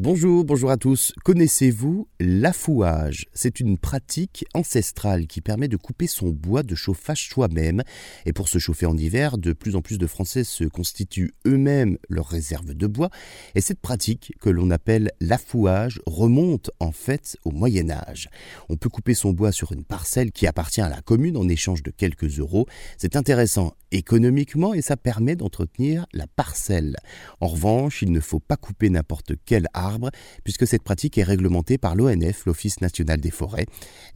Bonjour, bonjour à tous. Connaissez-vous l'affouage? C'est une pratique ancestrale qui permet de couper son bois de chauffage soi-même. Et pour se chauffer en hiver, de plus en plus de Français se constituent eux-mêmes leurs réserves de bois. Et cette pratique, que l'on appelle l'affouage, remonte en fait au Moyen Âge. On peut couper son bois sur une parcelle qui appartient à la commune en échange de quelques euros. C'est intéressant économiquement et ça permet d'entretenir la parcelle. En revanche, il ne faut pas couper n'importe quel arbre puisque cette pratique est réglementée par l'ONF, l'Office national des forêts.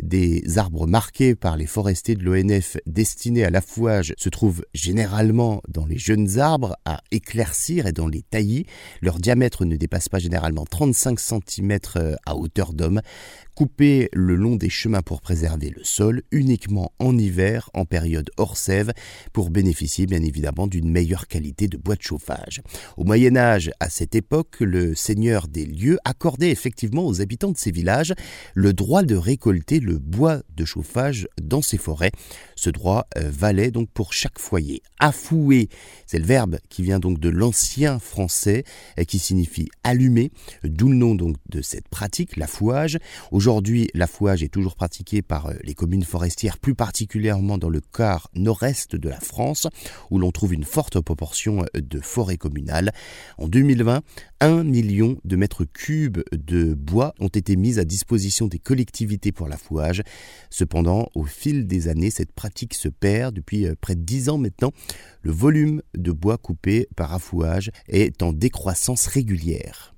Des arbres marqués par les forestiers de l'ONF destinés à l'affouage se trouvent généralement dans les jeunes arbres à éclaircir et dans les taillis. Leur diamètre ne dépasse pas généralement 35 cm à hauteur d'homme. Couper le long des chemins pour préserver le sol uniquement en hiver en période hors sève pour bénéficier bien évidemment d'une meilleure qualité de bois de chauffage. Au Moyen Âge, à cette époque, le seigneur des lieux accordait effectivement aux habitants de ces villages le droit de récolter le bois de chauffage dans ses forêts. Ce droit euh, valait donc pour chaque foyer. Affouer, c'est le verbe qui vient donc de l'ancien français et qui signifie allumer, d'où le nom donc de cette pratique, l'affouage. Aujourd'hui, l'affouage est toujours pratiqué par euh, les communes forestières, plus particulièrement dans le quart nord-est de la France, où l'on trouve une forte proportion euh, de forêts communales. En 2020, 1 million de mètres cubes de bois ont été mis à disposition des collectivités pour l'affouage. Cependant, au fil des années, cette pratique se perd. Depuis euh, près de 10 ans maintenant, le volume de bois coupé par affouage est en décroissance régulière.